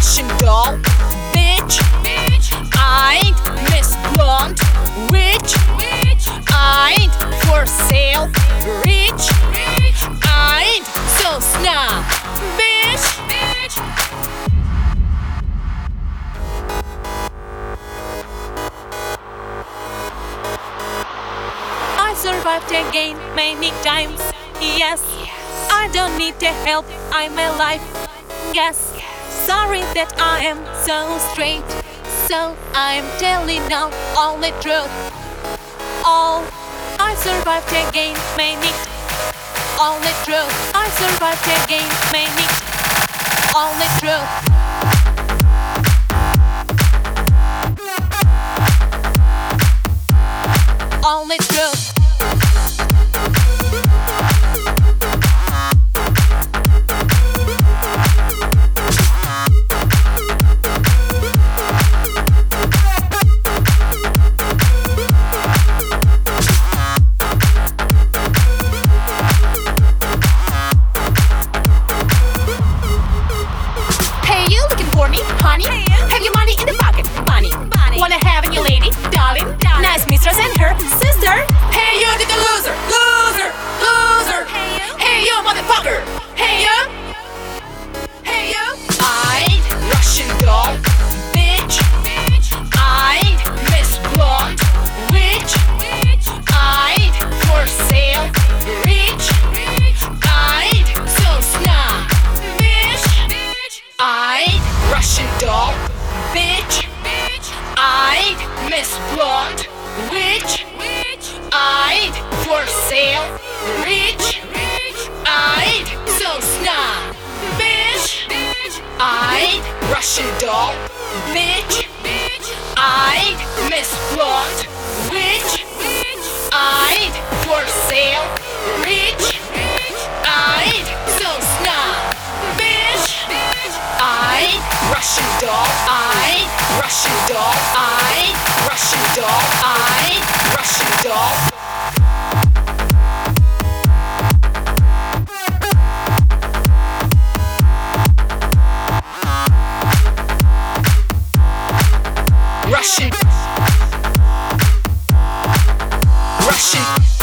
Russian doll, bitch. I ain't Miss Blonde, witch. I ain't for sale, rich. I ain't so snob, bitch. I survived again many times, yes. I don't need the help, I'm alive, yes. Sorry that I am so straight, so I'm telling now all the truth. All I survived again many, all the truth. I survived again many, all the truth. You looking for me, honey? Have your money in the pocket, bunny? Wanna have a new lady, darling? Nice mistress and her sister. Hey, you the loser, loser, bitch. I ain't Miss Blonde, witch. I ain't for sale, rich. Russian doll, I, Russian doll, I, Russian doll. Russian Russian